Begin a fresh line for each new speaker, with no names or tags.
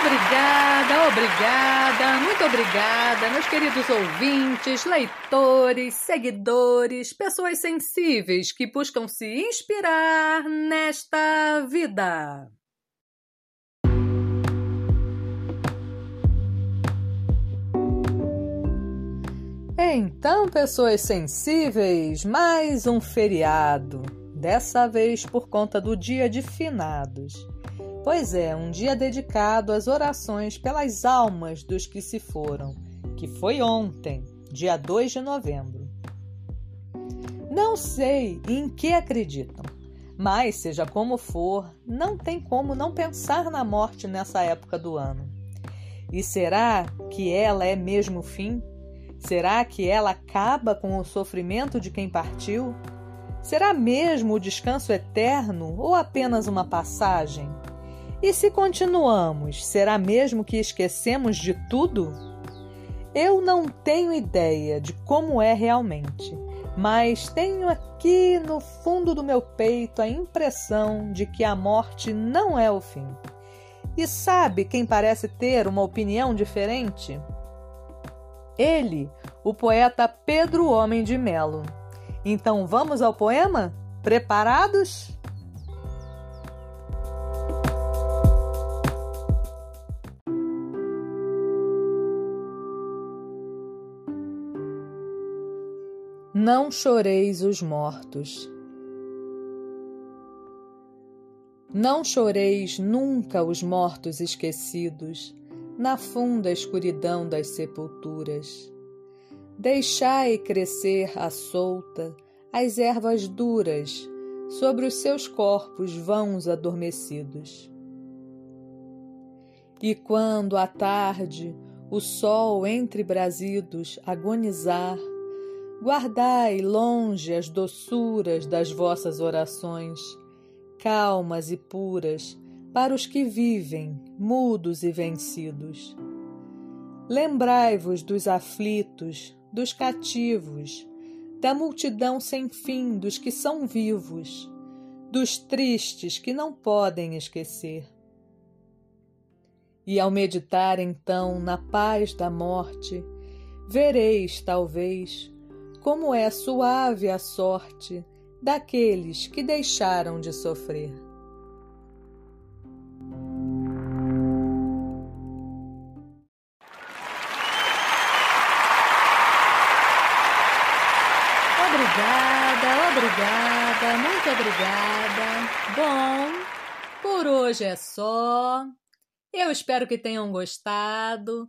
Obrigada, obrigada, muito obrigada, meus queridos ouvintes, leitores, seguidores, pessoas sensíveis que buscam se inspirar nesta vida. Então, pessoas sensíveis, mais um feriado, dessa vez por conta do Dia de Finados. Pois é, um dia dedicado às orações pelas almas dos que se foram, que foi ontem, dia 2 de novembro. Não sei em que acreditam, mas seja como for, não tem como não pensar na morte nessa época do ano. E será que ela é mesmo o fim? Será que ela acaba com o sofrimento de quem partiu? Será mesmo o descanso eterno ou apenas uma passagem? E se continuamos, será mesmo que esquecemos de tudo? Eu não tenho ideia de como é realmente, mas tenho aqui no fundo do meu peito a impressão de que a morte não é o fim. E sabe quem parece ter uma opinião diferente? Ele, o poeta Pedro Homem de Melo. Então vamos ao poema? Preparados? Não choreis os mortos. Não choreis nunca os mortos esquecidos na funda escuridão das sepulturas. Deixai crescer à solta as ervas duras sobre os seus corpos vãos adormecidos. E quando à tarde o sol entre brasidos agonizar, guardai longe as doçuras das vossas orações, calmas e puras, para os que vivem, mudos e vencidos. Lembrai-vos dos aflitos, dos cativos, da multidão sem fim dos que são vivos, dos tristes que não podem esquecer. E ao meditar então na paz da morte, vereis, talvez, como é suave a sorte daqueles que deixaram de sofrer. Obrigada, obrigada, muito obrigada. Bom, por hoje é só. Eu espero que tenham gostado.